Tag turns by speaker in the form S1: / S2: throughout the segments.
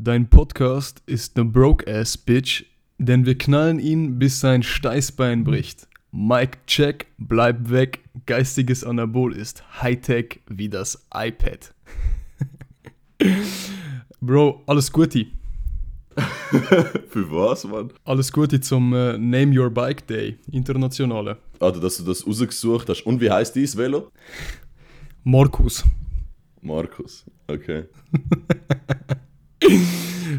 S1: Dein Podcast ist ne Broke-Ass-Bitch, denn wir knallen ihn, bis sein Steißbein bricht. Mike Check, bleib weg, geistiges Anabol ist Hightech wie das iPad. Bro, alles Gute.
S2: Für was, Mann?
S1: Alles Gute zum äh, Name Your Bike Day, internationale.
S2: Alter, dass du das rausgesucht hast. Und wie heißt dieses Velo?
S1: Markus.
S2: Markus. Okay.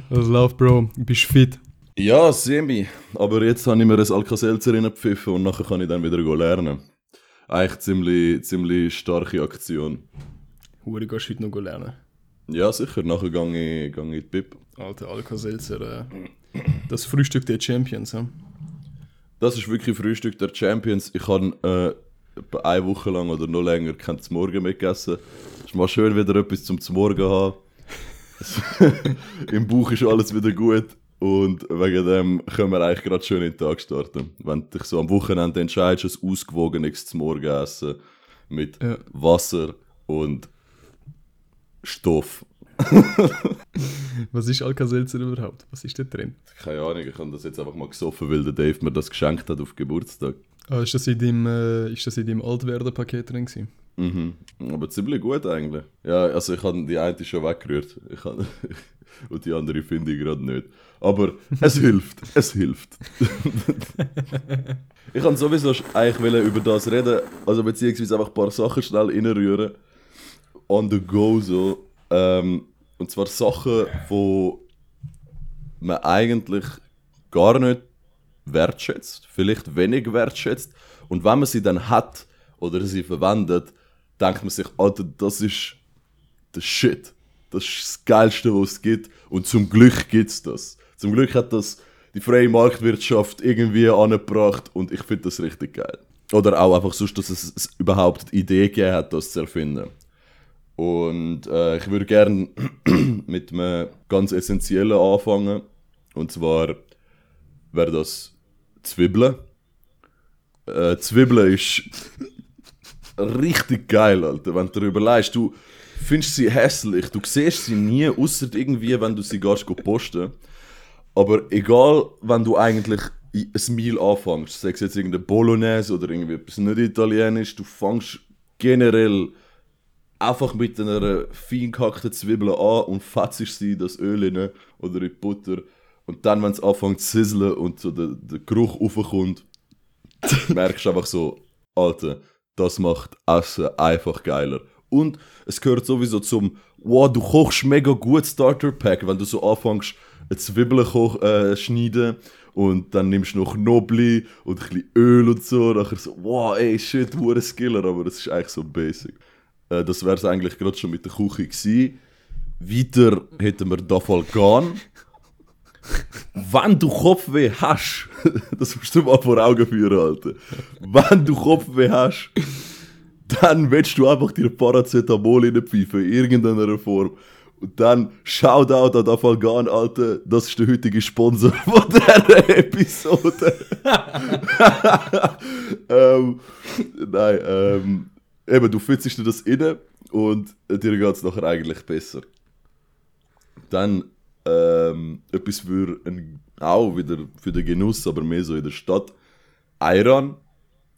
S1: Was läuft, Bro? Bist fit?
S2: Ja, semi. Aber jetzt habe ich mir ein Alka-Seltzer reingepfiffen und nachher kann ich dann wieder lernen. Eigentlich ziemlich, ziemlich starke Aktion.
S1: Hure, gehst du heute noch lernen?
S2: Ja, sicher. Nachher gehe ich, gehe ich in die Pip.
S1: Alter, Alka-Seltzer, äh, das Frühstück der Champions, ja?
S2: Das ist wirklich Frühstück der Champions. Ich habe äh, eine Woche lang oder noch länger kein Morgen mehr gegessen. Es ist mal schön, wieder etwas zum Morgen haben. Im Bauch ist alles wieder gut. Und wegen dem können wir eigentlich gerade schön in den Tag starten. Wenn du dich so am Wochenende entscheidest, ein ausgewogenes zum Morgen essen mit
S1: Ja.
S2: Wasser und Stoff.
S1: Was ist Alka-Seltzer überhaupt? Was ist da drin?
S2: Keine Ahnung, ich habe das jetzt einfach mal gesoffen, weil der Dave mir das geschenkt hat auf Geburtstag.
S1: Ah, ist das in deinem, äh, ist das in deinem Altwerden-Paket drin gewesen?
S2: Mhm. Aber ziemlich gut eigentlich. Ja, also ich habe die eine schon weggerührt. Ich habe und die andere finde ich gerade nicht. Aber es hilft, es hilft. ich kann sowieso eigentlich über das reden, also beziehungsweise einfach ein paar Sachen schnell reinrühren. On the go so. Ähm, und zwar Sachen, wo man eigentlich gar nicht wertschätzt, vielleicht wenig wertschätzt. Und wenn man sie dann hat oder sie verwendet, denkt man sich, Alter, das ist der Shit. Das ist das Geilste, was es gibt. Und zum Glück gibt es das. Zum Glück hat das die freie Marktwirtschaft irgendwie angebracht und ich finde das richtig geil. Oder auch einfach sonst, dass es, es überhaupt die Idee gegeben hat, das zu erfinden. Und äh, ich würde gerne mit einem ganz essentiellen anfangen. Und zwar wäre das Zwiebeln. Äh, Zwiebeln ist richtig geil, Alter. Wenn du dir überlegst, du findest sie hässlich, du siehst sie nie, außer irgendwie, wenn du sie gehst posten. Aber egal, wenn du eigentlich ein Meal anfängst, sei es jetzt irgendeine Bolognese oder irgendwie etwas nicht italienisch, du fängst generell einfach mit einer fein gehackten Zwiebel an und fetzt sie in das Öl rein oder in die Butter. Und dann, wenn es anfängt zu sizzlen und so der, der Geruch raufkommt, merkst du einfach so, Alter, das macht Essen einfach geiler. Und es gehört sowieso zum, wow, du kochst mega gut Starter Pack, wenn du so anfängst, eine Zwiebel koch, äh, schneiden und dann nimmst du noch Knobli und ein bisschen Öl und so. Nachher so, wow, ey, shit, hure Skiller, aber das ist eigentlich so basic. Äh, das wäre es eigentlich gerade schon mit der Küche gewesen. Weiter hätten wir da Fall gehen. Wenn du Kopfweh hast, das musst du mal vor Augen führen, Alter. Wenn du Kopfweh hast, dann willst du einfach dir Paracetamol reinpfeifen, in irgendeiner Form. Und dann Shoutout an Afalgan, Alter. Das ist der heutige Sponsor von dieser Episode. ähm, nein, ähm, eben, du fühlst dir das inne und dir geht es nachher eigentlich besser. Dann ähm, etwas für ein, auch wieder für den Genuss, aber mehr so in der Stadt. Ayran.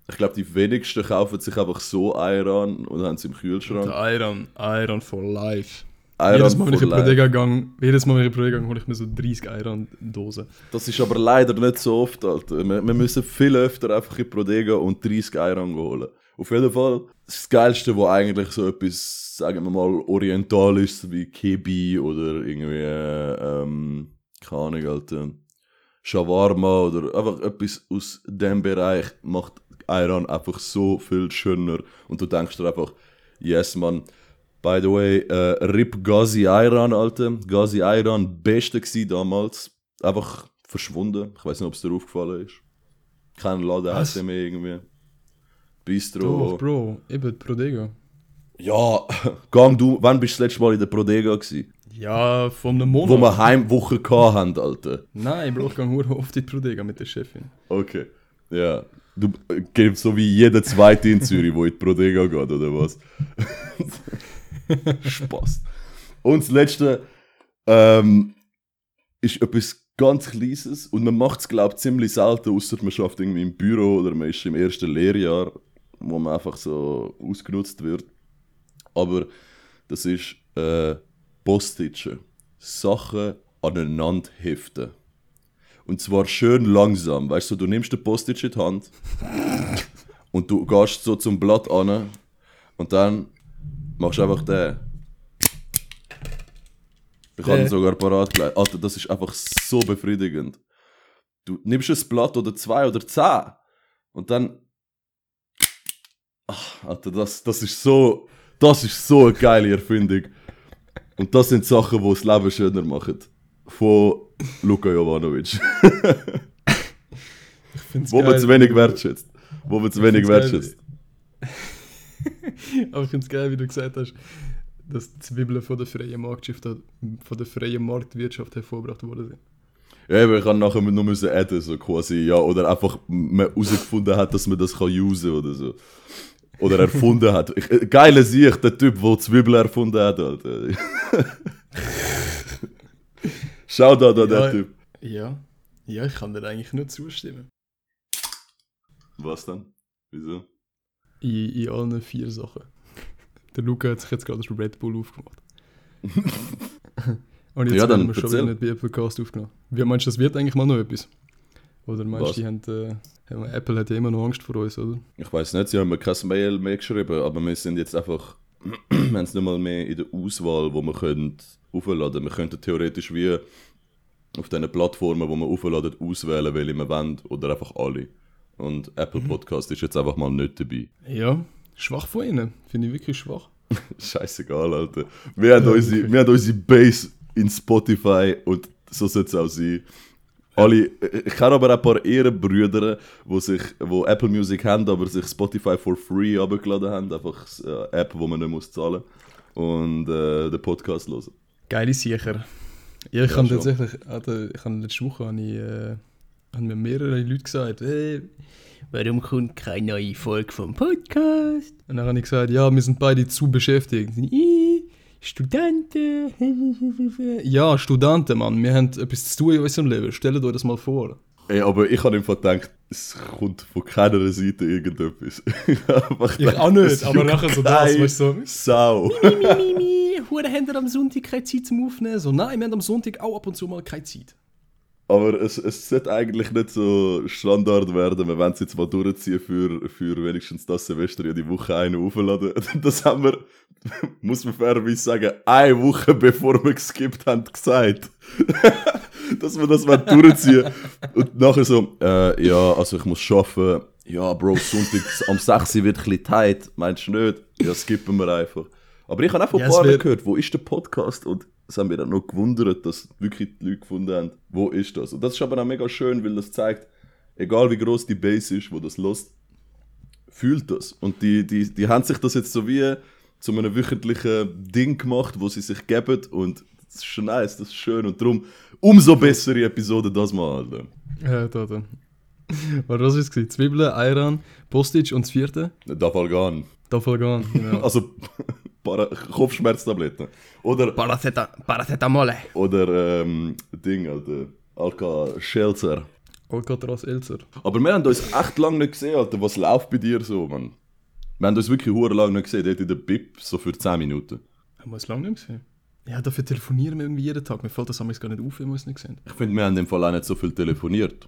S2: Ich glaube, die wenigsten kaufen sich einfach so Ayran und haben es im Kühlschrank.
S1: Iron, Iron for life.
S2: Ayran
S1: jedes Mal, wenn ich in
S2: life.
S1: Bodega gang, jedes Mal, wenn ich in gang, hole ich mir so 30 Iron-Dosen.
S2: Das ist aber leider nicht so oft, Alter. Wir, wir müssen viel öfter einfach in die Bodega und 30 Ayran holen. Auf jeden Fall, das Geilste, wo eigentlich so etwas, sagen wir mal, orientalisches wie Kebi oder irgendwie, ähm, keine Ahnung, Alter, Shawarma oder einfach etwas aus dem Bereich macht Ayran einfach so viel schöner. Und du denkst dir einfach, yes, man. By the way, äh, Rip Ghazi Ayran, Alter. Ghazi Ayran, beste gsi damals. Einfach verschwunden. Ich weiß nicht, ob es dir aufgefallen ist. Kein Laden heißt mehr irgendwie. Bistro.
S1: Doch, Bro, eben die Bodega.
S2: Ja, gang du, wann bist du das letzte Mal in der Bodega gsi?
S1: Ja, von einem Monat.
S2: Wo wir Heimwoche haben, Alter.
S1: Nein, Bro, ich gehe nur oft in die Bodega mit der Chefin.
S2: Okay. Ja. Du äh, gehst so wie jeder Zweite in Zürich, wo in die Bodega geht, oder was? Spaß. Und das letzte, ähm, ist etwas ganz Kleines und man macht es, glaube ich, ziemlich selten, außer man schafft irgendwie im Büro oder man ist im ersten Lehrjahr, wo man einfach so ausgenutzt wird. Aber das ist äh. Sachen aneinander heften. Und zwar schön langsam. Weißt du, du nimmst den Postitch in die Hand und du gehst so zum Blatt an und dann machst du einfach den. Ich habe ihn
S1: Der.
S2: sogar parat gelegt. Alter, das ist einfach so befriedigend. Du nimmst ein Blatt oder zwei oder zehn und dann. Ach, Alter, das, das ist so. Das ist so eine geile Erfindung. Und das sind Sachen, die das Leben schöner machen. Von Luka Jovanovic.
S1: Ich find's
S2: Wo man
S1: geil,
S2: zu wenig wertschätzt. Wo man zu wenig wertschätzt.
S1: Aber ich finde es geil, wie du gesagt hast, dass die Zwiebeln von der freien Marktwirtschaft, von der freien Marktwirtschaft hervorgebracht worden sind.
S2: Ja, aber ich kann nachher nur müssen adden, so quasi, ja, oder einfach man herausgefunden hat, dass man das kann usen oder so. Oder erfunden hat. Ich, äh, geile Sicht, der Typ, der Zwiebeln erfunden hat, Alter. Schau da, da, der
S1: Ja.
S2: Typ.
S1: Ja, ja, ich kann dir eigentlich nur zustimmen.
S2: Was dann? Wieso?
S1: In, in allen vier Sachen. Der Luca hat sich jetzt gerade das Red Bull aufgemacht. Und jetzt
S2: Ja,
S1: werden wir schon wieder nicht bei Apple Cast aufgenommen. Wie meinst du, das wird eigentlich mal noch etwas? Oder meinst du, die haben, äh, haben- Apple hat ja immer noch Angst vor uns, oder?
S2: Ich weiß nicht, sie haben mir kein Mail mehr geschrieben, aber wir sind jetzt einfach, wir haben es nicht mal mehr in der Auswahl, wo wir können aufladen. Wir könnten theoretisch wie auf diesen Plattformen, wo wir aufladen, auswählen, welche wir wollen oder einfach alle. Und Apple Podcast ist jetzt einfach mal nicht dabei.
S1: Ja, schwach von ihnen. Finde ich wirklich schwach.
S2: Scheißegal, Alter. Wir haben, unsere, wir haben unsere Base in Spotify und so soll es auch sein. Alle, ich kenne aber ein paar Ehrenbrüder, die sich, wo Apple Music haben, aber sich Spotify for free abgeladen haben. Einfach eine App, wo man nicht muss zahlen und äh, den Podcast hören.
S1: Geile Sicher. Ja, ich
S2: Ja,
S1: kann
S2: schon.
S1: tatsächlich, Alter, ich habe letzte Woche habe ich, äh, haben mir mehrere Leute gesagt, hey, warum kommt keine neue Folge vom Podcast? Und dann habe ich gesagt, ja, wir sind beide zu beschäftigt. «Ih, Studenten. ja, Studenten, Mann. Wir haben etwas zu tun in unserem Leben. Stellt euch das mal vor.
S2: Ey, aber ich habe einfach gedacht, es kommt von keiner Seite irgendetwas. ich gedacht,
S1: auch nicht, aber nachher so das, weißt du, so.
S2: Sau.
S1: Mimi, hure habt ihr am Sonntag keine Zeit zum Aufnehmen? So, nein, wir haben am Sonntag auch ab und zu mal keine Zeit.
S2: Aber es, es sollte eigentlich nicht so Standard werden, wir wollen es jetzt mal durchziehen für, für wenigstens das Semester ja die Woche eine aufladen. Das haben wir, muss man fairerweise sagen, eine Woche bevor wir geskippt haben, gesagt. Dass wir das mal durchziehen. Und nachher so, äh, ja, also ich muss arbeiten. Ja, Bro, Sonntag am 6 Uhr wird ein bisschen tight. Meinst du nicht? Ja, skippen wir einfach. Aber ich habe auch von
S1: Ja,
S2: ein
S1: es
S2: paar
S1: wär-
S2: gehört, wo ist der Podcast? Und es haben wir dann noch gewundert, dass wirklich die Leute gefunden haben, wo ist das? Und das ist aber auch mega schön, weil das zeigt, egal wie groß die Base ist, wo das lost, fühlt das. Und die, die, die haben sich das jetzt so wie zu einem wöchentlichen Ding gemacht, wo sie sich geben und das ist schon nice, das ist schön und darum umso bessere Episode das mal, Alter.
S1: Ja, da, da. Was war gewesen? Zwiebeln, Ayran, Postage und das vierte?
S2: Dafalgan.
S1: Dafalgan, genau.
S2: Also Para Kopfschmerztabletten. Oder,
S1: Paraceta Paracetamol.
S2: oder ähm, Ding, Alter. Alka Schelzer.
S1: Alcatraz Elzer.
S2: Aber wir haben uns echt lange nicht gesehen, Alter. Was läuft bei dir so, Mann? Wir haben uns wirklich hure lange nicht gesehen, dort in der Bib, so für 10 Minuten.
S1: Haben wir es lange nicht gesehen? Ja, dafür telefonieren wir irgendwie jeden Tag. Mir fällt das damals gar nicht auf, wenn wir es nicht sehen.
S2: Ich finde, wir haben im Fall auch nicht so viel telefoniert.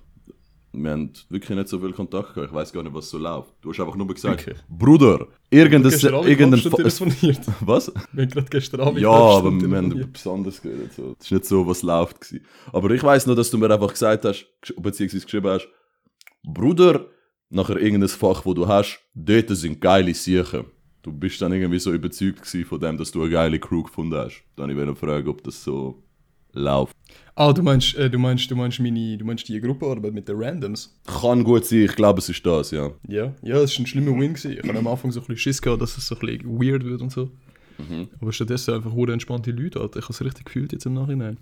S2: Wir haben wirklich nicht so viel Kontakt gehabt. Ich weiß gar nicht, was so läuft. Du hast einfach nur gesagt,
S1: Wirklich?
S2: Bruder, irgendein... Irgendein
S1: telefoniert.
S2: was?
S1: Wir haben gerade gestern Abend
S2: Ja, aber wir haben
S1: telefoniert.
S2: etwas anderes geredet. So. Das ist nicht so, was läuft. Gewesen. Aber ich weiß nur, dass du mir einfach gesagt hast, beziehungsweise geschrieben hast, Bruder, nachher irgendein Fach, wo du hast, dort sind geile Siechen. Du bist dann irgendwie so überzeugt von dem, dass du eine geile Crew gefunden hast. Dann ich wollte fragen, ob das so läuft.
S1: Ah, du meinst, äh, du meinst, du meinst meine, du meinst die Gruppenarbeit mit den Randoms?
S2: Kann gut sein, ich glaube, es ist das, ja.
S1: Ja, ja, das war ein schlimmer Win. Gewesen. Ich hatte am Anfang so ein bisschen Schiss gehabt, dass es so ein bisschen weird wird und so.
S2: Mhm.
S1: Aber stattdessen einfach hure entspannte Leute, Alter. Ich habe es richtig gefühlt jetzt im Nachhinein.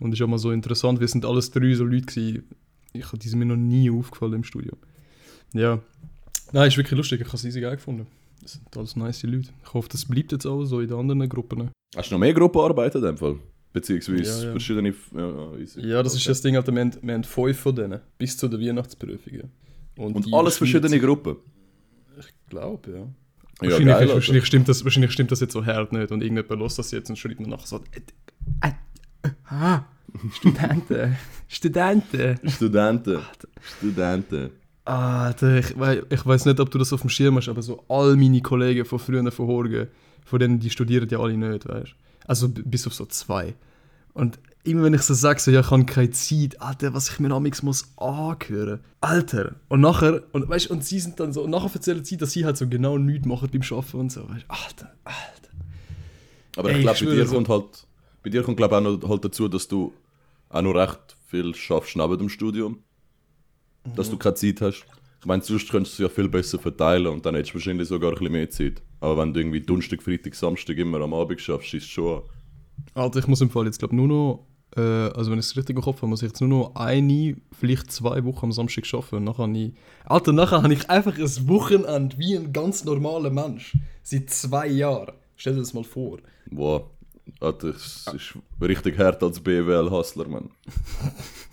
S1: Und es ist auch mal so interessant, wir sind alles drei so Leute gewesen. Ich, die sind mir noch nie aufgefallen im Studio. Ja. Nein, ist wirklich lustig, ich habe es easy geil gefunden. Das sind alles nice Leute. Ich hoffe, das bleibt jetzt auch so in den anderen Gruppen.
S2: Hast du noch mehr Gruppenarbeit in dem Fall? Beziehungsweise
S1: Ja, ja.
S2: verschiedene. Ja, ja,
S1: das ist
S2: Okay.
S1: das Ding, Alter. Wir haben, wir haben fünf von denen. Bis zu der Weihnachtsprüfungen.
S2: Und
S1: die
S2: alles verschiedene Gruppen.
S1: Ich glaube, ja.
S2: Ja,
S1: wahrscheinlich,
S2: geil,
S1: ist, wahrscheinlich, stimmt das, wahrscheinlich stimmt das jetzt so hart nicht. Und irgendjemand lässt das jetzt und schreibt mir nachher so. Äh, äh, ah, Studenten. Studenten.
S2: Studenten. Studenten.
S1: Alter, ich, ich weiß nicht, ob du das auf dem Schirm hast, aber so all meine Kollegen von früher von Horgen, von denen die studieren ja alle nicht, weißt Also bis auf so zwei. Und immer wenn ich so sage, so, ja, ich habe keine Zeit, Alter, was ich mir amigs muss anhören. Alter. Und nachher, und weißt und sie sind dann so, und nachher erzählen sie, dass sie halt so genau nichts machen beim Arbeiten und so, weißt Alter, Alter.
S2: Aber
S1: Ey,
S2: ich glaube, bei dir
S1: so-
S2: kommt halt, bei dir kommt glaube auch noch halt dazu, dass du auch noch recht viel schaffst neben dem Studium. Dass du
S1: Mhm.
S2: keine Zeit hast. Ich meine, sonst könntest du es ja viel besser verteilen und dann hättest du wahrscheinlich sogar ein bisschen mehr Zeit. Aber wenn du irgendwie Donnerstag, Freitag, Samstag immer am Abend schaffst, ist es schon.
S1: Alter, ich muss im Fall jetzt, glaube nur noch, äh, also wenn ich es richtig im Kopf habe, muss ich jetzt nur noch eine, vielleicht zwei Wochen am Samstag arbeiten. Und nachher ich, Alter, nachher habe ich einfach ein Wochenende wie ein ganz normaler Mensch. Seit zwei Jahren. Stell dir das mal vor.
S2: Wow. Alter, es ist richtig hart als BWL-Hustler, Mann.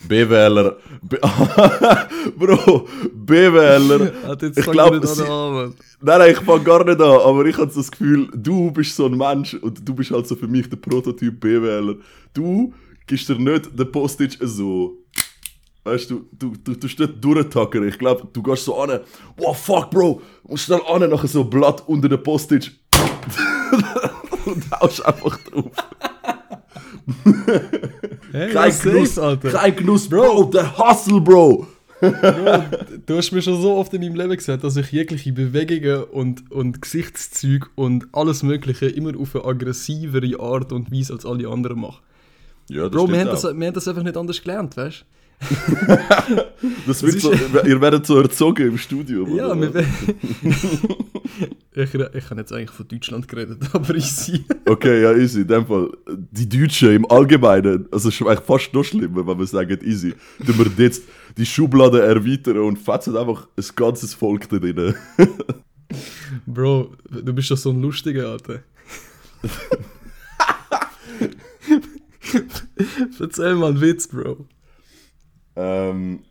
S2: BWLer. B Bro, BWLer. Ich
S1: fang
S2: glaub,
S1: nicht
S2: sie-
S1: an, Mann.
S2: Nein, nein, ich fange gar nicht an, aber ich habe das Gefühl, du bist so ein Mensch und du bist halt so für mich der Prototyp BWLer. Du gibst dir nicht den Postage so. Weißt du, du, du, du stehst durchtackern. Ich glaube, du gehst so an, wow, fuck, Bro, und schnell an, nachher so ein Blatt unter der Postage und haust einfach drauf.
S1: Hey,
S2: Kein Genuss,
S1: Alter.
S2: kein Genuss, Bro, der Hustle, Bro.
S1: Du hast mir schon so oft in meinem Leben gesagt, dass ich jegliche Bewegungen und, und Gesichtszüge und alles Mögliche immer auf eine aggressivere Art und Weise als alle anderen mache.
S2: Ja, das
S1: Bro, wir haben, das, wir haben das einfach nicht anders gelernt, weißt du?
S2: Das wird so, ihr werdet so erzogen im Studium.
S1: Ja, wir, ich, ich habe jetzt eigentlich von Deutschland geredet, aber sehe.
S2: Okay, ja, easy. In dem Fall, die Deutschen im Allgemeinen, also es ist eigentlich fast noch schlimmer, wenn wir sagen easy, tun wir jetzt die Schublade erweitern und fetzen einfach ein ganzes Volk da drin.
S1: Bro, du bist doch so ein lustiger, Alter. Erzähl mal einen Witz, Bro.
S2: ähm,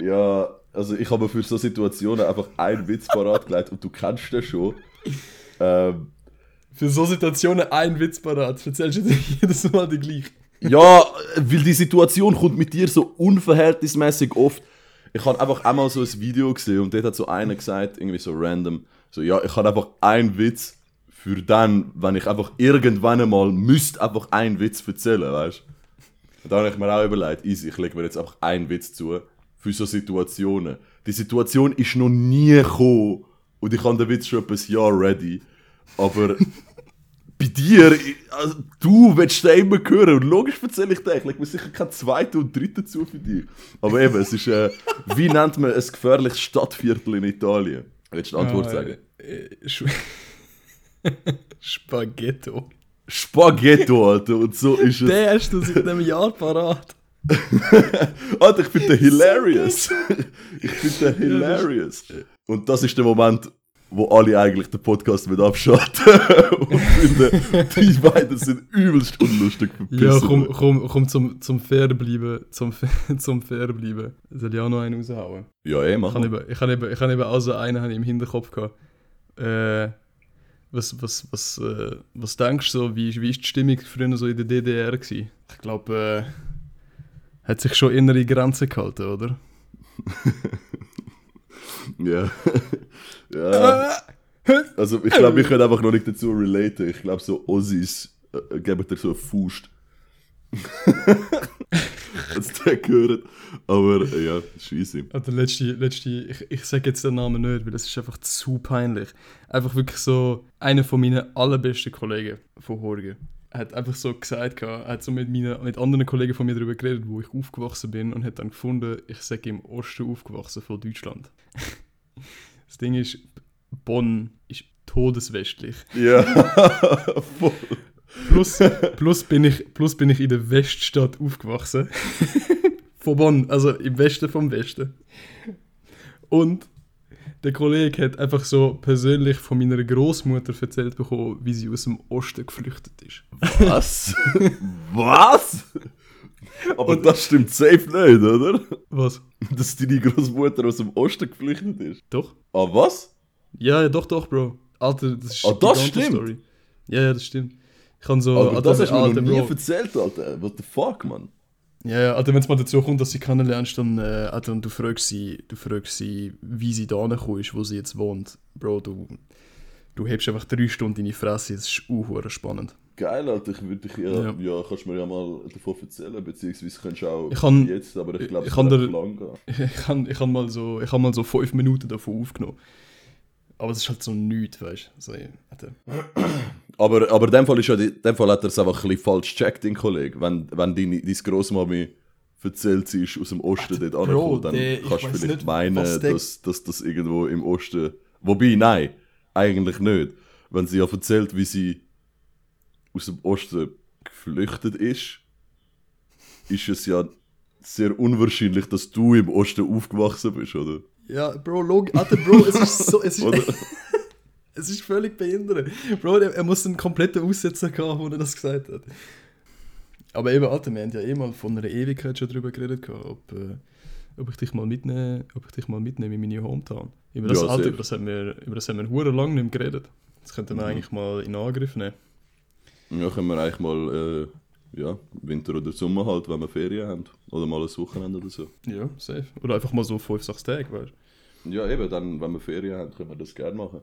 S2: ja, also ich habe für so Situationen einfach einen Witz parat gelegt und du kennst den schon. Ähm,
S1: Für so Situationen ein Witz parat. Erzählst du dir jedes Mal die gleiche.
S2: Ja, weil die Situation kommt mit dir so unverhältnismäßig oft. Ich habe einfach einmal so ein Video gesehen und dort hat so einer gesagt, irgendwie so random, so ja, ich habe einfach einen Witz für dann, wenn ich einfach irgendwann einmal müsste einfach einen Witz erzählen, weißt du? Da habe ich mir auch überlegt, easy, ich lege mir jetzt einfach einen Witz zu für so Situationen. Die Situation ist noch nie gekommen und ich habe den Witz schon etwas Jahr ready, aber bei dir, also, du willst den immer hören und logisch erzähle ich den. Ich lege mir sicher keinen zweiten und dritten zu für dich. Aber eben, es ist, äh, wie nennt man ein gefährliches Stadtviertel in Italien? Willst du die Antwort
S1: Ah,
S2: sagen?
S1: äh, äh, Sch- Spaghetto.
S2: Spaghetto, Alter, und so ist es.
S1: Den hast du seit einem Jahr parat.
S2: Alter, ich finde den hilarious. ich finde den hilarious. Und das ist der Moment, wo alle eigentlich den Podcast mit abschalten und finden, die beiden sind übelst unlustig verpissen.
S1: Ja, komm, komm, komm zum, zum Fair bleiben. Zum, zum Fair bleiben. Soll ich auch noch einen raushauen?
S2: Ja, eh, mach
S1: Ich habe ich habe eben, ich habe eben auch so einen habe ich im Hinterkopf gehabt. Äh, was, was, was, äh, was denkst du so, wie, wie ist die Stimmung früher so in der DDR gewesen? Ich glaube, äh, hat sich schon innere Grenzen gehalten, oder?
S2: Ja. ja. Also ich glaube, ich kann einfach noch nicht dazu relaten. Ich glaube, so Ossis äh, geben dir so eine Faust. Als der gehört. Aber äh, ja.
S1: Ah, der letzte, letzte ich, ich sage jetzt den Namen nicht, weil das ist einfach zu peinlich. Einfach wirklich so, einer von meinen allerbesten Kollegen von Horgen hat einfach so gesagt, er hat so mit, meinen, mit anderen Kollegen von mir darüber geredet, wo ich aufgewachsen bin und hat dann gefunden, ich sage im Osten aufgewachsen von Deutschland. das Ding ist, Bonn ist todeswestlich.
S2: Ja, voll.
S1: Plus, plus, bin ich, plus bin ich in der Weststadt aufgewachsen. von Bonn, also im Westen vom Westen. Und der Kollege hat einfach so persönlich von meiner Großmutter erzählt bekommen, wie sie aus dem Osten geflüchtet ist.
S2: Was? Was? Aber das stimmt safe nicht, oder?
S1: Was?
S2: Dass deine Großmutter aus dem Osten geflüchtet ist.
S1: Doch?
S2: Ah, was?
S1: Ja, ja, doch, doch, Bro. Alter, das ist
S2: Ah, das stimmt?
S1: Ja, ja, das stimmt. Ich kann so.
S2: Aber
S1: Alter,
S2: das hast du mir
S1: Alter,
S2: noch nie
S1: Bro.
S2: erzählt, Alter. What the fuck, man?
S1: Ja, ja, also wenn es mal dazu kommt, dass sie kennenlernst, dann, äh, Alter, und du fragst sie, du fragst sie, wie sie da ist, wo sie jetzt wohnt. Bro, du, du hebst einfach drei Stunden in die Fresse, das ist auch spannend.
S2: Geil, Alter. Ich würde dich ja,
S1: Ja.
S2: ja. kannst mir ja mal davon erzählen, beziehungsweise kannst du auch
S1: Ich kann-
S2: jetzt, aber ich glaube,
S1: ich
S2: es
S1: kann
S2: lang gehen.
S1: Ich habe ich hab mal, so, ich hab mal so fünf Minuten davon aufgenommen. Aber es ist halt so nichts, weißt du. Alter.
S2: Aber, aber in dem Fall, ist ja, in dem Fall hat er es einfach ein bisschen falsch gecheckt, dein Kollege. Wenn, wenn deine, deine Großmami erzählt, sie ist aus dem Osten dort
S1: Bro,
S2: angekommen, dann
S1: der-
S2: kannst du vielleicht
S1: nicht,
S2: meinen, dass, dass das irgendwo im Osten... Wobei, nein, eigentlich nicht. Wenn sie ja erzählt, wie sie aus dem Osten geflüchtet ist, ist es ja sehr unwahrscheinlich, dass du im Osten aufgewachsen bist, oder?
S1: Ja, Bro, log Alter, Bro, es ist so. Es ist, es ist völlig behindert. Bro, er, er muss einen kompletten Aussetzer haben, wo er das gesagt hat. Aber eben, Alter, wir haben ja eh mal von einer Ewigkeit schon drüber geredet, ob, äh, ob ich dich mal mitnehme, ob ich dich mal mitnehme in meine Hometown. Über das,
S2: Ja,
S1: Alter, über das haben wir, über das haben wir hure lang nicht mehr geredet. Das könnten wir
S2: Mhm.
S1: eigentlich mal in Angriff nehmen.
S2: Ja, können wir eigentlich mal, äh, ja, Winter oder Sommer halt, wenn wir Ferien haben. Oder mal ein Wochenende oder so.
S1: Ja, safe. Oder einfach mal so 5, 6 Tage, weißt
S2: Ja, eben, dann, wenn wir Ferien haben, können wir das gerne machen.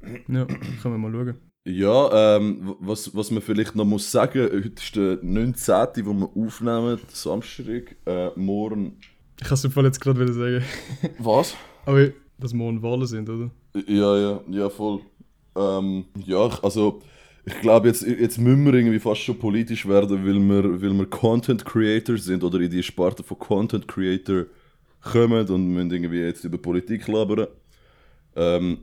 S1: du? Ja, können wir mal schauen.
S2: Ja, ähm, was, was man vielleicht noch muss sagen, heute ist der 19., wo wir aufnehmen, Samstag, äh, morgen...
S1: Ich kann es im Fall jetzt gerade wieder sagen.
S2: Was?
S1: Aber dass morgen Wahlen sind, oder?
S2: Ja, ja, ja, voll. Ähm, ja, also ich glaube, jetzt, jetzt müssen wir irgendwie fast schon politisch werden, weil wir, weil wir Content Creator sind oder in die Sparte von Content Creator kommen und müssen irgendwie jetzt über Politik labern. Ähm,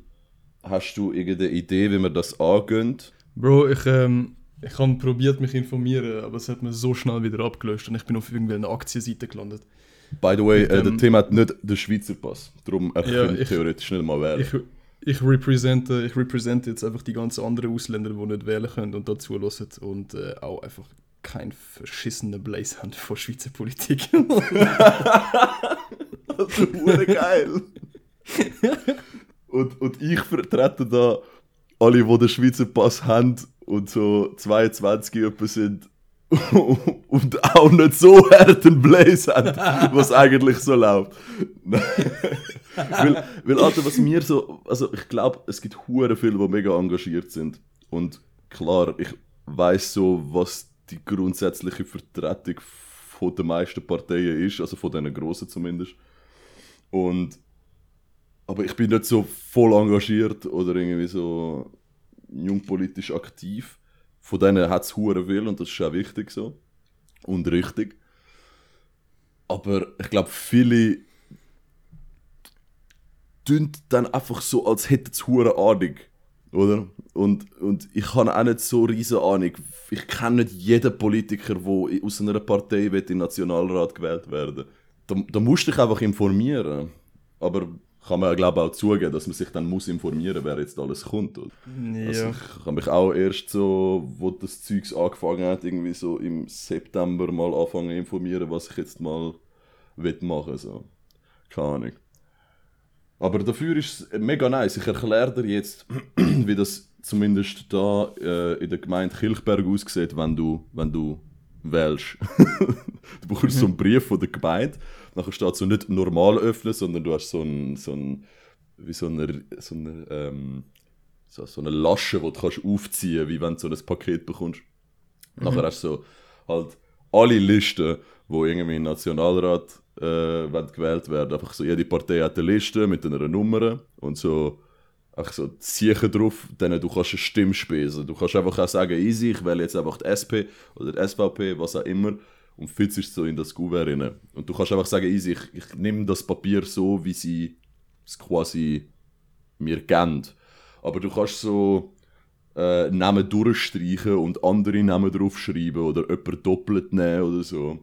S2: hast du irgendeine Idee, wie wir das angehen?
S1: Bro, ich, ähm, ich habe probiert mich informieren, aber es hat mir so schnell wieder abgelöscht und ich bin auf irgendeiner Aktienseite gelandet.
S2: By the way,
S1: Mit
S2: äh,
S1: dem-
S2: der Tim hat nicht den Schweizer Pass, darum er
S1: Ja,
S2: könnte
S1: ich-
S2: theoretisch nicht mal wählen.
S1: Ich, ich represente, ich represente jetzt einfach die ganzen anderen Ausländer, die nicht wählen können und dazu hören und äh, auch einfach keinen verschissenen Blaze haben von Schweizer Politik.
S2: Also, hure geil. und, und ich vertrete da alle, die den Schweizer Pass haben und so 22 etwa sind und auch nicht so harten Blaze haben, was eigentlich so läuft. weil, weil, Alter, was mir so, also ich glaube, es gibt hure viele, die mega engagiert sind. Und klar, ich weiß so, was die grundsätzliche Vertretung von den meisten Parteien ist, also von den grossen zumindest. Und aber ich bin nicht so voll engagiert oder irgendwie so jungpolitisch aktiv. Von denen hat es viel und das ist auch wichtig so. Und richtig. Aber ich glaube, viele tun dann einfach so, als hätten sie hure Ahnung. Oder? Und, und ich habe auch nicht so riesen Ahnung. Ich kenne nicht jeden Politiker, der aus einer Partei will in den Nationalrat gewählt werden da, da musst du dich einfach informieren. Aber kann man, glaube auch zugeben, dass man sich dann muss informieren, wer jetzt alles kommt. Oder? Also
S1: ja.
S2: ich habe mich auch erst so, wo das Zeugs angefangen hat, irgendwie so im September mal anfangen zu informieren, was ich jetzt mal will machen so. Keine Ahnung. Aber dafür ist es mega nice. Ich erkläre dir jetzt, wie das zumindest da äh, in der Gemeinde Kilchberg aussieht, wenn du, wenn du wählst. du bekommst so einen Brief von der Gemeinde, nachher steht so nicht normal öffnen, sondern du hast so ein, so ein wie so eine, so eine, ähm, so, so eine Lasche, die du kannst aufziehen wie wenn du so ein Paket bekommst. Nachher hast du so halt alle Listen, die irgendwie im Nationalrat äh, gewählt werden. Einfach so, jede Partei hat eine Liste mit einer Nummer und so einfach so Zeichen drauf, denen du kannst eine Stimme spesen. Du kannst einfach auch sagen, easy, ich wähle jetzt einfach die SP oder die SVP, was auch immer und fitzt so in das Kuvert rein. Und du kannst einfach sagen, easy, ich, ich nehme das Papier so, wie sie es quasi mir geben. Aber du kannst so äh, Namen durchstreichen und andere Namen draufschreiben oder jemand doppelt nehmen oder so.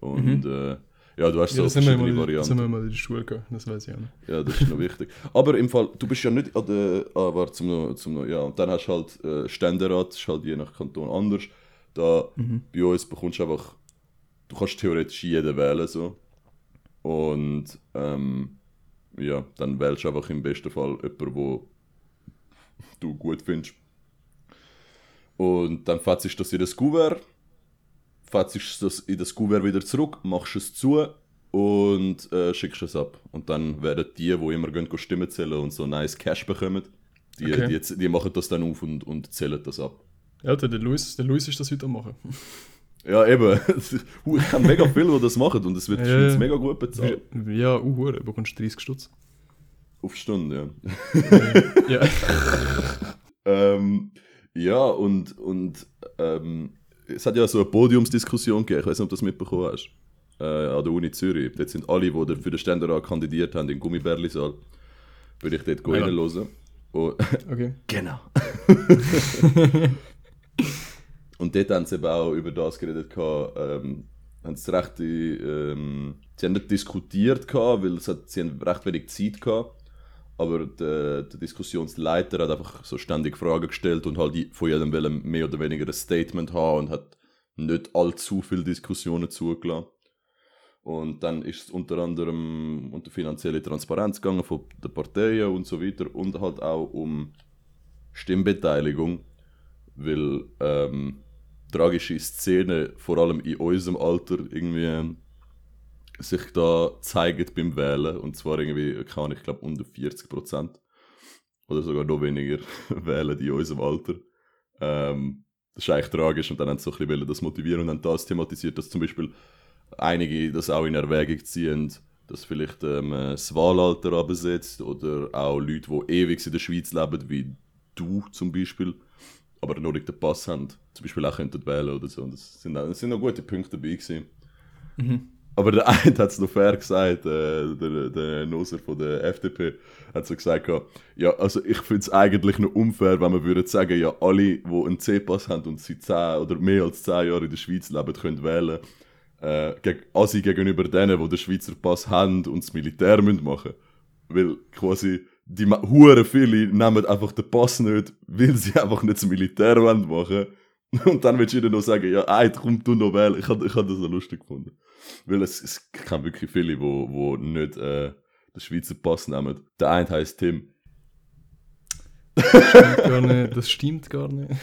S2: Und äh, Ja, du hast
S1: Ja,
S2: so verschiedene
S1: mal, das haben
S2: Varianten.
S1: wir mal in der Schule gehabt, das weiß ich auch nicht.
S2: Ja, das ist noch wichtig. Aber im Fall, du bist ja nicht an der. Ah, warte, zum noch, zum noch, ja. Und dann hast du halt äh, Ständerat, das ist halt je nach Kanton anders. Da bei uns bekommst du einfach. Du kannst theoretisch jeden wählen, so. Und ähm, ja, dann wählst du einfach im besten Fall jemanden, wo du gut findest. Und dann fetzt du das in das Kuvert, fetzt du das in das Kuvert wieder zurück, machst es zu und äh, schickst es ab. Und dann werden die, die immer gehen, Stimmen zählen und so nice Cash bekommen, die,
S1: Okay.
S2: die, die machen das dann auf und, und zählen das ab.
S1: Ja, der, der, Luis, der Luis ist das heute am machen.
S2: Ja, eben. ich kenne mega viele, die das machen und es wird
S1: Ja,
S2: mega gut bezahlt.
S1: Ja, uh, hure, bekommst 30 Stutz.
S2: Auf Stunde, ja.
S1: Ja.
S2: Ähm, ja, und, und ähm, es hat ja so eine Podiumsdiskussion gegeben, ich weiß nicht, ob du das mitbekommen hast, äh, an der Uni Zürich. Dort sind alle, die für den Ständerat kandidiert haben, im Gummibärli-Saal. Würde ich dort
S1: Ja.
S2: reinhören. Und,
S1: Okay.
S2: genau. und dort haben sie eben auch über das geredet, gehabt, ähm, haben sie recht, ähm, sie haben nicht diskutiert, gehabt, weil es hat, sie haben recht wenig Zeit gehabt. Aber der, der Diskussionsleiter hat einfach so ständig Fragen gestellt und halt von jedem wollen mehr oder weniger ein Statement haben und hat nicht allzu viele Diskussionen zugelassen. Und dann ist es unter anderem um die finanzielle Transparenz gegangen von den Parteien und so weiter und halt auch um Stimmbeteiligung, weil ähm, tragische Szenen, vor allem in unserem Alter, irgendwie sich da zeigen beim Wählen. Und zwar irgendwie, Ahnung, ich glaube unter 40% oder sogar noch weniger wählen die in unserem Alter. Ähm, das ist eigentlich tragisch und dann haben sie so ein bisschen das motivieren und haben das thematisiert, dass zum Beispiel einige das auch in Erwägung ziehen, dass vielleicht ähm, das Wahlalter absetzt oder auch Leute, die ewig in der Schweiz leben, wie du zum Beispiel, aber noch nicht den Pass haben, zum Beispiel auch könnten wählen oder so. Und das sind, das sind noch gute Punkte dabei gewesen. Aber der eine hat es noch fair gesagt, äh, der, der Noser von der FDP hat so gesagt, ja, also ich finde es eigentlich noch unfair, wenn man würde sagen, ja, alle, die einen C-Pass haben und seit 10 oder mehr als 10 Jahren in der Schweiz leben, können wählen, äh, also gegenüber denen, die den Schweizer Pass haben und das Militär müssen machen Weil quasi die hure viele nehmen einfach den Pass nicht, weil sie einfach nicht das Militär wollen machen Und dann willst du ihnen noch sagen, ja, ey, komm du noch wählen. Ich habe ich hab das so lustig gefunden. Weil es, es gibt wirklich viele, die wo, wo nicht äh, den Schweizer Pass nehmen. Der eine heißt Tim.
S1: Stimmt gar nicht, das stimmt gar nicht.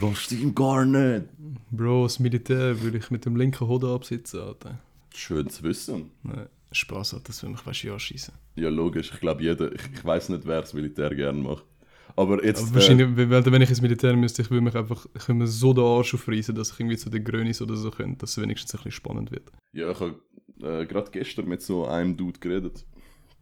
S2: Das stimmt gar nicht.
S1: Bro, das Militär würde ich mit dem linken Hoden absitzen, Alter.
S2: Schön zu wissen.
S1: Nein, Spaß hat das, wenn mich weißt, ja schießen.
S2: Ja, logisch. Ich glaube, jeder, ich, ich weiß nicht, wer das Militär gerne macht. Aber jetzt.
S1: Aber wahrscheinlich, wenn, wenn ich ins Militär müsste, ich würde mich einfach ich würde mir so den Arsch aufreißen, dass ich irgendwie zu den Grönis oder so könnte, dass es wenigstens ein bisschen spannend wird.
S2: Äh, ja, ich habe äh, gerade gestern mit so einem Dude geredet.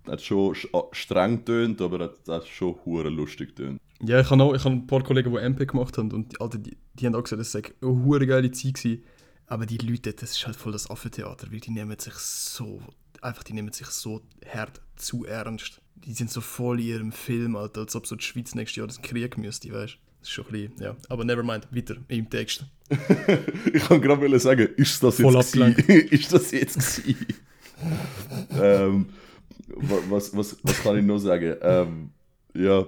S2: Hat schon sch- ah, streng tönt, aber hat, hat schon hure lustig tönt.
S1: Ja, ich habe auch ich habe ein paar Kollegen, die MP gemacht haben und die, Alter, die, die haben auch gesagt, das sei eine hure geile Zeit gewesen. Aber die Leute, das ist halt voll das Affentheater, weil die nehmen sich so, einfach die nehmen sich so hart zu ernst. Die sind so voll in ihrem Film, Alter, als ob so die Schweiz nächstes Jahr den Krieg müsste, weißt du? Das ist schon ein bisschen, ja. Aber never mind, weiter im Text.
S2: ich kann gerade sagen, ist das
S1: Voll
S2: jetzt ist das jetzt gewesen? ähm, wa- was, was, was kann ich noch sagen? Ähm, ja,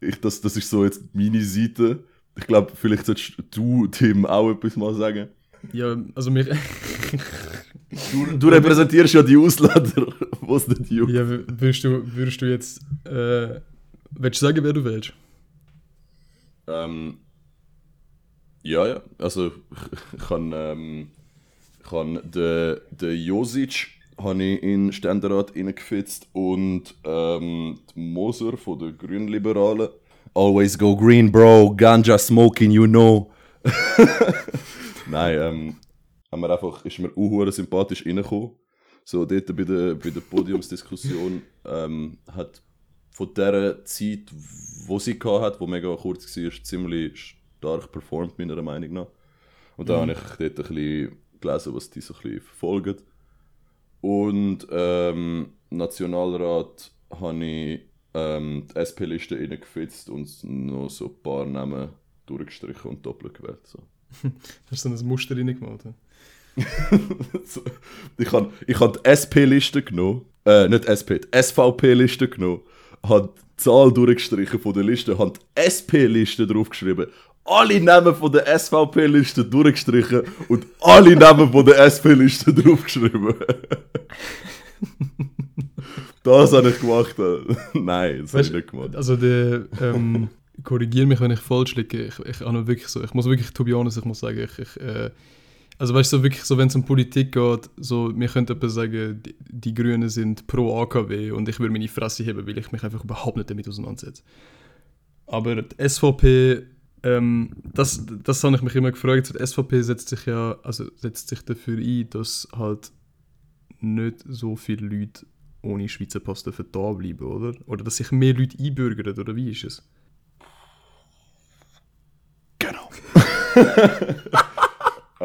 S2: ich, das, das ist so jetzt meine Seite. Ich glaube, vielleicht solltest du, Tim, auch etwas mal sagen.
S1: Ja, also mir.
S2: Du, du repräsentierst ja die Ausländer, wo es nicht juckt.
S1: ja, würdest du, würdest du jetzt. Äh, willst du sagen, wer du willst?
S2: Ähm, ja, ja. Also, ich kann, ähm, ich kann den, den Josic habe ich in den Ständerat reingefitzt und ähm, Moser von den Grünliberalen. Always go green, bro. Ganja smoking, you know. Nein, ähm, haben wir einfach, ist mir auch sympathisch reingekommen. So, dort bei der, bei der Podiumsdiskussion ähm, hat von der Zeit, wo sie hat, wo mega kurz war, ziemlich stark performt, meiner Meinung nach. Und da habe ich dort ein bisschen gelesen, was die so ein bisschen verfolgen. Und ähm, Nationalrat habe ich ähm, die SP-Liste reingefitzt und noch so ein paar Namen durchgestrichen und doppelt gewählt. So.
S1: Hast du so ein Muster reingemalt?
S2: ich habe ich hab die SP-Liste genommen, äh, nicht SP, die SVP-Liste genommen, habe die Zahl durchgestrichen von der Liste, habe die SP-Liste draufgeschrieben, alle Namen von der SVP-Liste durchgestrichen und alle Namen von der SP-Liste draufgeschrieben. das habe ich gemacht. Nein, das habe ich nicht gemacht.
S1: Also der, ähm, korrigiere mich, wenn ich falsch liege. Ich, ich, habe wirklich so, ich muss wirklich, to be honest, ich muss sagen, ich, ich äh, also weißt du, so wirklich so, wenn es um Politik geht, so, wir könnten etwa sagen, die, die Grünen sind pro AKW und ich würde meine Fresse heben, weil ich mich einfach überhaupt nicht damit auseinandersetze. Aber die SVP, ähm, das, das habe ich mich immer gefragt, die SVP setzt sich ja, also setzt sich dafür ein, dass halt nicht so viele Leute ohne Schweizer Pass dürfen da bleiben, oder? Oder dass sich mehr Leute einbürgern, oder wie ist es?
S2: Genau.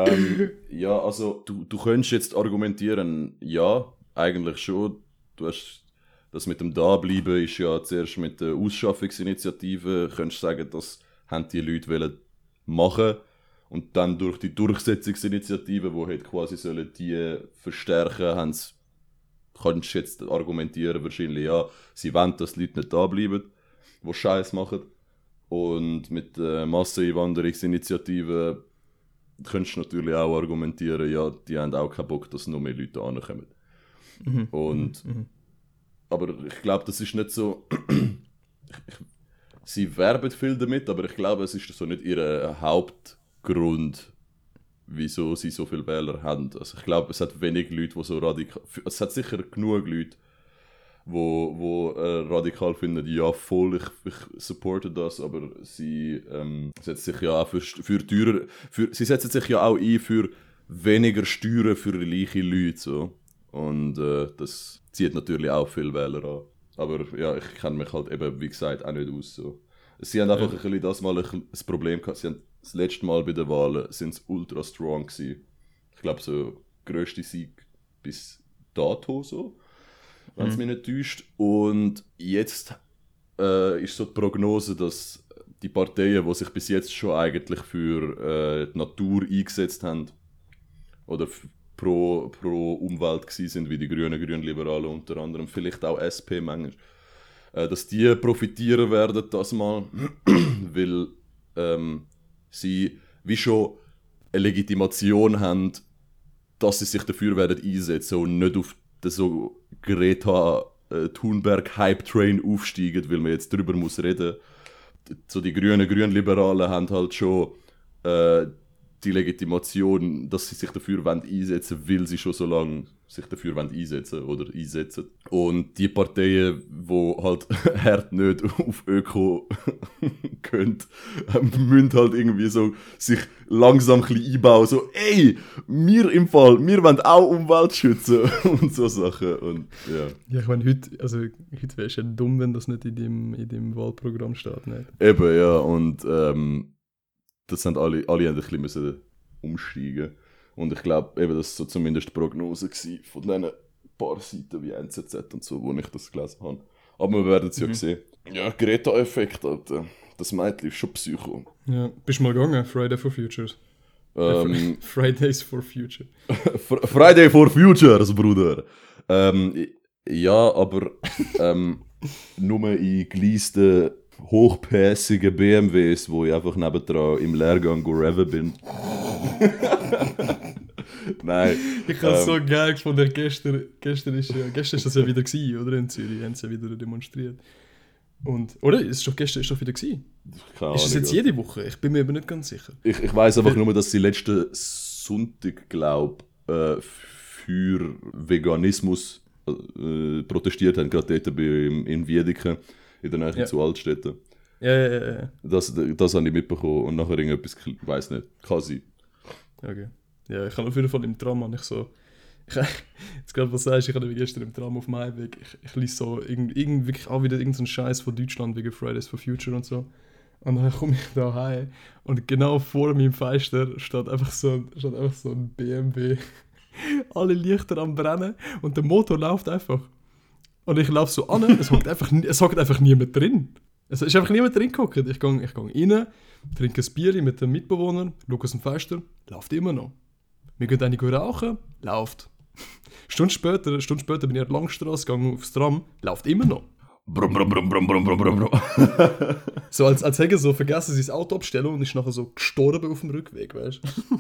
S2: ähm, ja, also du, du könntest jetzt argumentieren, ja, eigentlich schon. Du hast das mit dem Dableiben ist ja zuerst mit der Ausschaffungsinitiative, könntest sagen, das haben die Leute wollen machen und dann durch die Durchsetzungsinitiative, wo halt quasi sollen die verstärken, haben sie, kannst du jetzt argumentieren wahrscheinlich, ja, sie wollen, dass die Leute nicht da bleiben, die Scheiß machen. Und mit der Masseneinwanderungsinitiative könntest natürlich auch argumentieren, ja, die haben auch keinen Bock, dass noch mehr Leute ankommen.
S1: Mhm.
S2: Und, aber ich glaube, das ist nicht so. ich, sie werben viel damit, aber ich glaube, es ist so nicht ihr Hauptgrund, wieso sie so viele Wähler haben. Also ich glaube, es hat wenig Leute, die so radikal. Es hat sicher genug Leute, wo, wo äh, radikal finden, ja voll, ich, ich supporte das, aber sie ähm, setzt sich ja auch für, für teurer, für, sie setzen sich ja auch ein für weniger Steuern für reiche Leute, so. Und äh, das zieht natürlich auch viele Wähler an. Aber ja, ich kenne mich halt eben, wie gesagt, auch nicht aus, so. Sie haben einfach
S1: Ja.
S2: ein bisschen das Mal ein, das Problem gehabt, sie haben das letzte Mal bei den Wahlen sind sie ultra strong gewesen. Ich glaube, so grösste Sieg bis dato so wenn es mich nicht täuscht. Und jetzt äh, ist so die Prognose, dass die Parteien, die sich bis jetzt schon eigentlich für äh, die Natur eingesetzt haben, oder pro, pro Umwelt sind, wie die Grünen, Grünliberalen unter anderem, vielleicht auch SP manchmal, äh, dass die profitieren werden das mal, weil ähm, sie wie schon eine Legitimation haben, dass sie sich dafür werden einsetzen und nicht auf den so Greta äh, Thunberg Hype Train aufsteigen, weil man jetzt drüber muss reden. So die grünen Grünliberalen haben halt schon äh, die Legitimation, dass sie sich dafür wollen einsetzen, weil sie schon so lange sich dafür wollen einsetzen oder einsetzen. Und die Parteien, die halt hart nicht auf Öko können, müssen halt irgendwie so sich langsam ein bisschen einbauen. So, ey, wir im Fall, wir wollen auch Umwelt schützen und so Sachen. Und ja,
S1: Ja, ich meine, heute, also, heute wärst du ja dumm, wenn das nicht in dem, in dem Wahlprogramm steht. Nicht?
S2: eben, ja. Und ähm, das sind alle, alle haben ein bisschen müssen umsteigen. Und ich glaube, eben, das war so zumindest die Prognose von diesen paar Seiten wie NZZ und so, wo ich das gelesen habe. Aber wir werden es ja sehen. Ja, Greta-Effekt, Alter. Das Mädchen ist schon Psycho.
S1: Ja, bist du mal gegangen? Friday for Futures.
S2: Ähm,
S1: Fridays for Future.
S2: Fr- Friday for Futures, Bruder. Ähm, ja, aber ähm, nur in geleisten, hochpässigen BMWs, wo ich einfach nebendran im Lehrgang go reven bin. Nein.
S1: Ich habe
S2: ähm,
S1: so geil gefunden. Gestern, gestern, ist ja, gestern ist das ja wieder gewesen, oder? In Zürich haben sie ja wieder demonstriert. Und, oder? Es ist doch gestern ist doch wieder gewesen.
S2: keine
S1: Ist es jetzt jede Woche? Ich bin mir aber nicht ganz sicher.
S2: Ich, ich weiß einfach nur, dass sie letzten Sonntag, glaube äh, für Veganismus äh, protestiert haben, gerade dort bei, in, in Wiedeke, in der Nähe
S1: Ja.
S2: zu Altstädten.
S1: Ja, ja, ja, ja.
S2: Das, das habe ich mitbekommen und nachher irgendetwas, ich weiß nicht, kann sein.
S1: Okay. Ja, ich habe auf jeden Fall im Tram, ich so. Ich, jetzt gerade was sagst, ich habe gestern im Tram auf dem Heimweg, ich, ich lese so irgend, irgend, wirklich auch wieder irgendeinen Scheiß von Deutschland wegen Fridays for Future und so. Und dann komme ich da heim und genau vor meinem Fenster steht einfach so, ein- steht einfach so ein BMW. Alle Lichter am Brennen und der Motor läuft einfach. Und ich laufe so an, es hockt einfach, nie- es hockt einfach niemand drin. Es ist einfach niemand drin gehockt. Ich gehe ich geh rein, trinke ein Bier mit dem Mitbewohner, schaue aus dem Fenster, läuft immer noch. Wir gehen eine rauchen, läuft. Stunden später, eine Stunde später bin ich an die Langstrasse gegangen aufs Tram, läuft immer noch.
S2: Brumm, brumm, brumm, brumm, brumm, brumm, brumm, brumm.
S1: So als, als hätte er so vergessen, sein Auto abstellen und ist nachher so gestorben auf dem Rückweg, weißt du?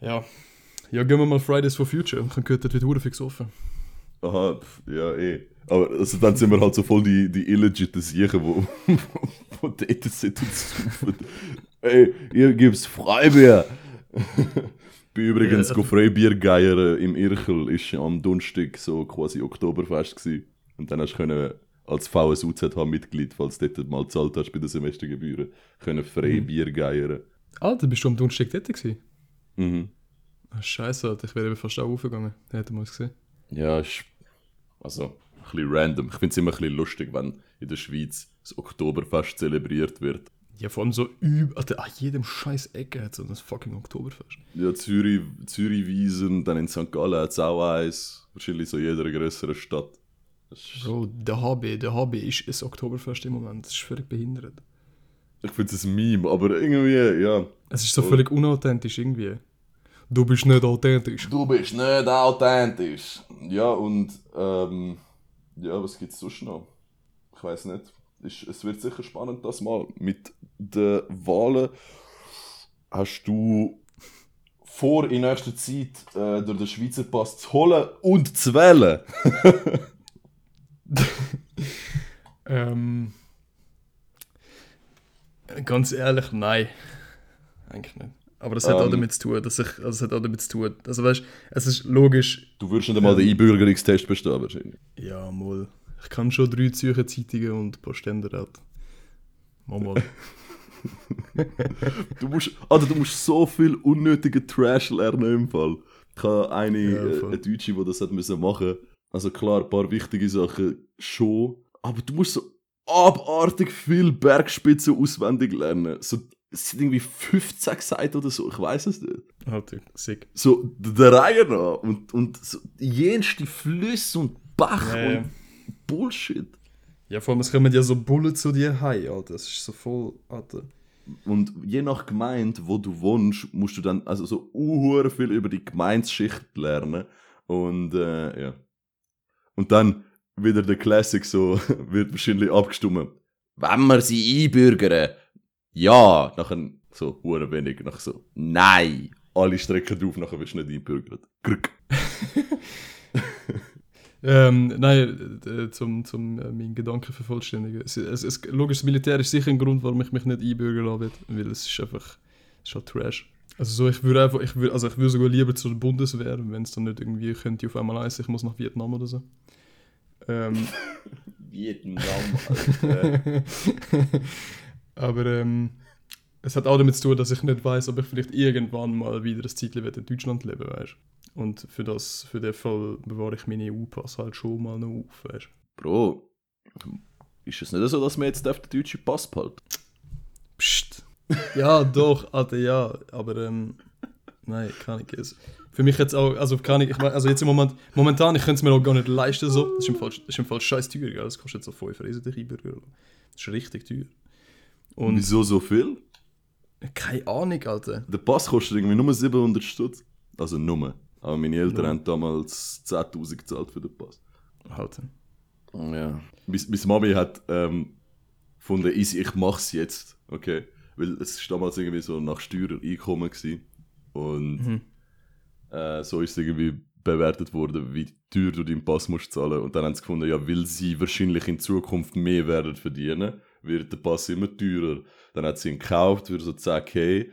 S1: ja. Ja, gehen wir mal Fridays for Future. Dann gehört dort wieder fix offen.
S2: Aha, pf, ja, eh. Aber also, dann sind wir halt so voll die, die illegiten Siechen, wo, wo dort sind und saufen. Ey, hier gibt's Freibier. Bin übrigens
S1: Ja.
S2: Freibier geiern im Irchel, ist am Donnerstag so quasi Oktoberfest gsi. Und dann hast du können als VSUZH-Mitglied, falls du dort mal gezahlt hast bei den Semestergebühren, können Freibier geiern.
S1: Alter, bist du am Donnerstag dort gewesen?
S2: Mhm.
S1: Ah, Scheiße, Alter, ich wäre fast auch aufgegangen. Hätte man es gesehen.
S2: Ja, ist also ein bisschen random. Ich finde es immer ein bisschen lustig, wenn in der Schweiz das Oktoberfest zelebriert wird.
S1: Ja, vor allem so üb... Alter, an jedem scheiß Ecke hat so ein fucking Oktoberfest.
S2: Ja, Zürich, Zürich Wiesen, dann in St. Gallen hat es auch eins. Wahrscheinlich so jeder größeren Stadt. Das
S1: Bro, der HB, der HB ist ein Oktoberfest im Moment. Das ist völlig behindert.
S2: ich finde es ein Meme, aber irgendwie, ja.
S1: Es ist so völlig unauthentisch irgendwie. Du bist nicht authentisch.
S2: Du bist nicht authentisch. Ja, und ähm, ja, was gibt's sonst noch? Ich weiß nicht. Ist, es wird sicher spannend, das mal. Mit den Wahlen hast du vor, in nächster Zeit äh, durch den Schweizer Pass zu holen und zu wählen.
S1: Ähm, ganz ehrlich, nein. Eigentlich nicht. Aber das hat auch
S2: Ähm.
S1: damit zu tun, dass ich, also es hat auch damit zu tun. Also weißt, es ist logisch.
S2: Du würdest nicht einmal den Einbürgerungstest bestehen, wahrscheinlich.
S1: Ja, mal. Ich kann schon drei Zürcher Zeitungen und ein paar Ständerat. Mal mal.
S2: Du musst, Alter, du musst so viel unnötigen Trash lernen im Fall. Ich habe eine,
S1: Ja,
S2: äh, eine Deutsche, die das hat müssen machen Also klar, ein paar wichtige Sachen schon. Aber du musst so abartig viel Bergspitzen auswendig lernen. So, es sind irgendwie 15 Seiten oder so, ich weiß es nicht.
S1: Alter, sick.
S2: So der Reihe nach. Und, und so jenste Flüsse und Bach
S1: ja.
S2: und Bullshit.
S1: Ja, vor allem, es kommen ja so Bullen zu dir heim, Alter. Das ist so voll, Alter.
S2: Und je nach Gemeinde, wo du wohnst, musst du dann also so uhr viel über die Gemeindeschicht lernen. Und äh, ja. Und dann wieder der Classic so, wird wahrscheinlich abgestimmt. Wenn wir sie einbürgern, ja. Nachher so, hure wenig. Nachher so, nein. Alle strecken drauf, nachher wirst du nicht einbürgert. Grück.
S1: Ähm, nein, äh, zum, zum äh, meinen Gedanken vervollständigen. Es, es, es, logisch, das Militär ist sicher ein Grund, warum ich mich nicht einbürgern lassen will, weil es ist einfach, es ist halt Trash. Also so, ich würde einfach, ich würde, also ich würde sogar lieber zur Bundeswehr, wenn es dann nicht irgendwie könnte auf einmal heißen, ich muss nach Vietnam oder so. Ähm,
S2: Vietnam, Alter.
S1: aber ähm, es hat auch damit zu tun, dass ich nicht weiß, ob ich vielleicht irgendwann mal wieder das Zeitchen in Deutschland leben weißt. Und für das, für den Fall bewahre ich meine EU-Pass halt schon mal noch auf, weißt.
S2: Bro, ist es nicht so, dass man jetzt auf den deutschen Pass behalten?
S1: Psst. Ja, doch, Alter, ja, aber ähm, nein, kann ich es. Für mich jetzt auch, also kann ich, ich mein, also jetzt im Moment, momentan, ich könnte es mir auch gar nicht leisten, so. Das ist im Fall, das ist im Fall scheiß teuer, gell? Das kostet so 5 Riesen dich Einbürger. Das ist richtig teuer. Und
S2: Wieso so viel?
S1: keine Ahnung, Alter.
S2: Der Pass kostet irgendwie nur 700 Stutz. Also nur. Aber meine Eltern haben damals 10.000 gezahlt für den Pass.
S1: Alter.
S2: Ja. Meine, Mami hat ähm, gefunden, easy, ich mach's jetzt. Okay. Weil es ist damals irgendwie so nach Steuereinkommen gewesen. Und
S1: Mhm.
S2: äh, so ist es irgendwie bewertet worden, wie teuer du deinen Pass musst zahlen. Und dann haben sie gefunden, ja, weil sie wahrscheinlich in Zukunft mehr werden verdienen, wird der Pass immer teurer. Dann hat sie ihn gekauft für so 10k.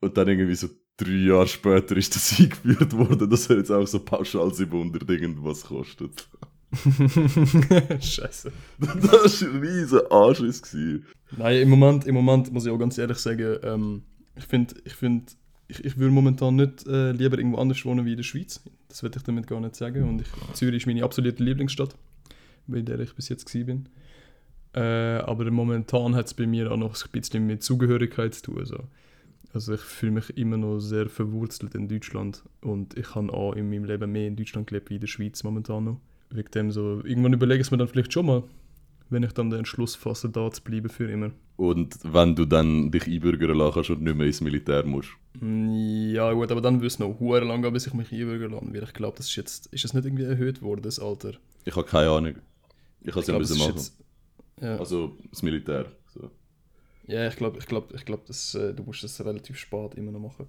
S2: Und dann irgendwie so drei Jahre später ist das eingeführt worden, dass er jetzt auch so pauschal 700 irgendwas kostet.
S1: Scheiße.
S2: Das war ein Anschiss. gewesen.
S1: Nein, im Moment, im Moment muss ich auch ganz ehrlich sagen, ähm, ich finde, ich, find, ich, ich würde momentan nicht äh, lieber irgendwo anders wohnen wie in der Schweiz. Das würde ich damit gar nicht sagen. Und ich, Zürich ist meine absolute Lieblingsstadt, bei der ich bis jetzt war. bin. Äh, aber momentan hat es bei mir auch noch ein bisschen mit Zugehörigkeit zu tun. Also, also ich fühle mich immer noch sehr verwurzelt in Deutschland. Und ich habe auch in meinem Leben mehr in Deutschland gelebt wie in der Schweiz momentan noch. Wegen dem so, irgendwann überlege ich es mir dann vielleicht schon mal, wenn ich dann den Entschluss fasse, da zu bleiben für immer.
S2: Und wenn du dann dich einbürgern lassen kannst und nicht mehr ins Militär musst.
S1: Mm, Ja gut, aber dann würde es noch hure lang gehen, bis ich mich einbürgern lasse. Weil ich glaube, das ist jetzt, ist das nicht irgendwie erhöht worden, das Alter?
S2: Ich habe keine Ahnung. Ich kann es ja müssen machen.
S1: jetzt- Ja,
S2: Also das Militär. So.
S1: ja ich glaube, ich glaub, ich glaub, äh, du musst das relativ spät immer noch machen.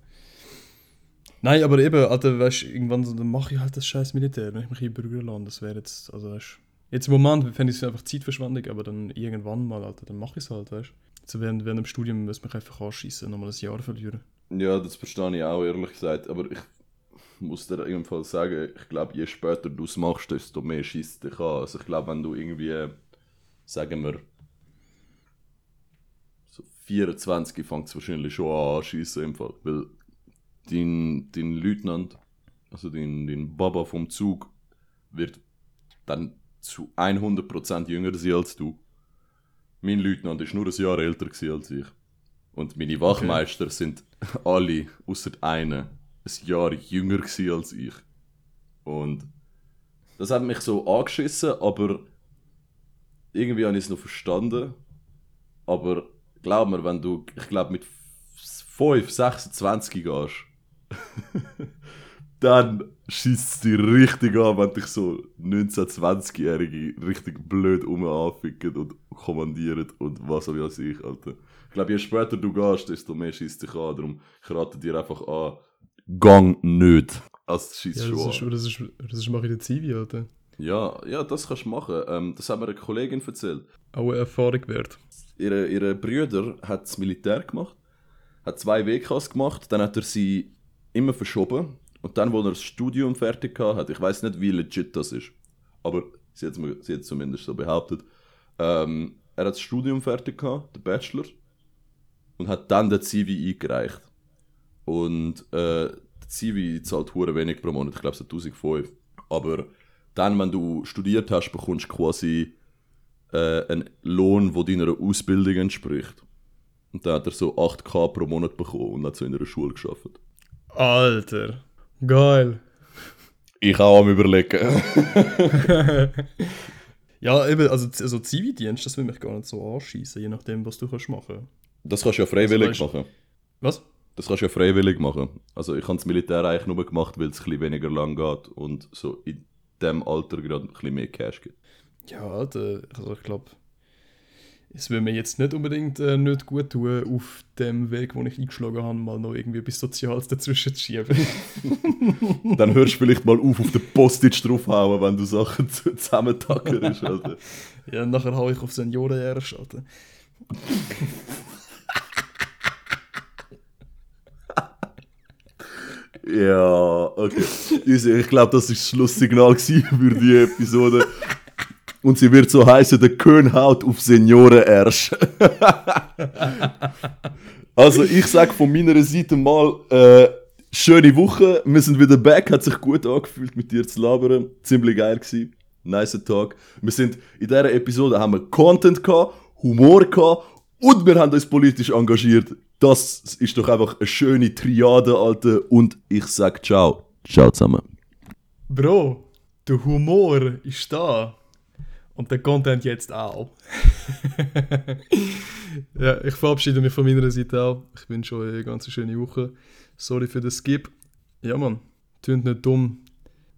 S1: Nein, aber eben, Alter, weißt du, irgendwann so, dann mache ich halt das scheiß Militär, wenn ich mich einbürgern lasse. Das wäre jetzt, also weißt jetzt im Moment fände ich es einfach Zeitverschwendung, aber dann irgendwann mal, Alter, dann mache ich es halt, weißt du. Während, während dem Studium müssen mich einfach anschießen, nochmal ein Jahr verlieren.
S2: Ja, das verstehe ich auch, ehrlich gesagt. Aber ich muss dir ebenfalls sagen, ich glaube, je später du es machst, desto mehr schießt dich an. Also ich glaube, wenn du irgendwie, sagen wir, so 24 fängt es wahrscheinlich schon an schießen im Fall. Weil dein, dein Leutnant, also dein, dein Baba vom Zug, wird dann zu 100% jünger sein als du. Mein Leutnant ist nur ein Jahr älter als ich. Und meine Wachmeister sind alle, außer einer, ein Jahr jünger als ich. Und das hat mich so angeschissen, aber irgendwie habe ich es noch verstanden. Aber glaub mir, wenn du, ich glaube, mit 5, 26 gehst, dann schießt es dich richtig an, wenn dich so 19-, 20-Jährige richtig blöd um anficken und kommandieren und was auch weiß ich, Alter. Ich glaube, je später du gehst, desto mehr schießt dich an. Darum ich rate dir einfach an, gang nicht. Also schießt
S1: Ja, das
S2: schon
S1: ist,
S2: an.
S1: das ist, das ist mache ich der Zivi, Alter.
S2: Ja, ja, das kannst du machen. Ähm, das hat mir eine Kollegin erzählt.
S1: Auch eine Erfahrung wert.
S2: Ihre, ihre Brüder hat das Militär gemacht, hat zwei WKs gemacht, dann hat er sie immer verschoben und dann, wo er das Studium fertig hat, ich weiß nicht, wie legit das ist, aber sie hat es zumindest so behauptet, ähm, er hat das Studium fertig gehabt, der Bachelor, und hat dann den Zivi eingereicht. Und äh, der Zivi zahlt hure wenig pro Monat, ich glaube so 1005. Aber dann, wenn du studiert hast, bekommst du quasi äh, einen Lohn, der deiner Ausbildung entspricht. Und dann hat er so 8k pro Monat bekommen und hat so in einer Schule geschafft.
S1: Alter. Geil.
S2: Ich auch am überlegen.
S1: Ja, eben, also, also Zivildienst, das will mich gar nicht so anschießen, je nachdem, was du kannst machen.
S2: Das kannst du ja freiwillig
S1: Also, weißt-
S2: machen.
S1: Was?
S2: Das kannst du ja freiwillig machen. Also ich habe das Militär eigentlich nur gemacht, weil es ein bisschen weniger lang geht und so in dem Alter gerade ein bisschen mehr Cash gibt.
S1: Ja, Alter, also ich glaube, es würde mir jetzt nicht unbedingt äh, nicht gut tun, auf dem Weg, den ich eingeschlagen habe, mal noch irgendwie etwas Soziales dazwischen zu schieben.
S2: Dann hörst du vielleicht mal auf, auf den Postage draufhauen, wenn du Sachen zu- zusammentackerst. Alter.
S1: ja, nachher hau ich auf Senioren erst, Alter.
S2: Ja, okay. Ich glaube, das war das Schlusssignal für die Episode. Und sie wird so heißen, der Könhaut auf Senioren ersch. also ich sag von meiner Seite mal, äh, schöne Woche. Wir sind wieder back, hat sich gut angefühlt mit dir zu labern. Ziemlich geil gewesen. Nice Tag. Wir sind in dieser Episode haben wir Content gehabt, Humor gehabt und wir haben uns politisch engagiert. Das ist doch einfach eine schöne Triade, Alter. Und ich sag ciao. Ciao zusammen.
S1: Bro, der Humor ist da. Und der Content jetzt auch. ja, ich verabschiede mich von meiner Seite auch. Ich wünsche euch eine ganz schöne Woche. Sorry für den Skip. Ja, Mann, tönt nicht dumm.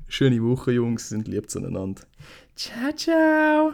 S1: Schöne Woche, Jungs, sind lieb zueinander. Ciao, ciao.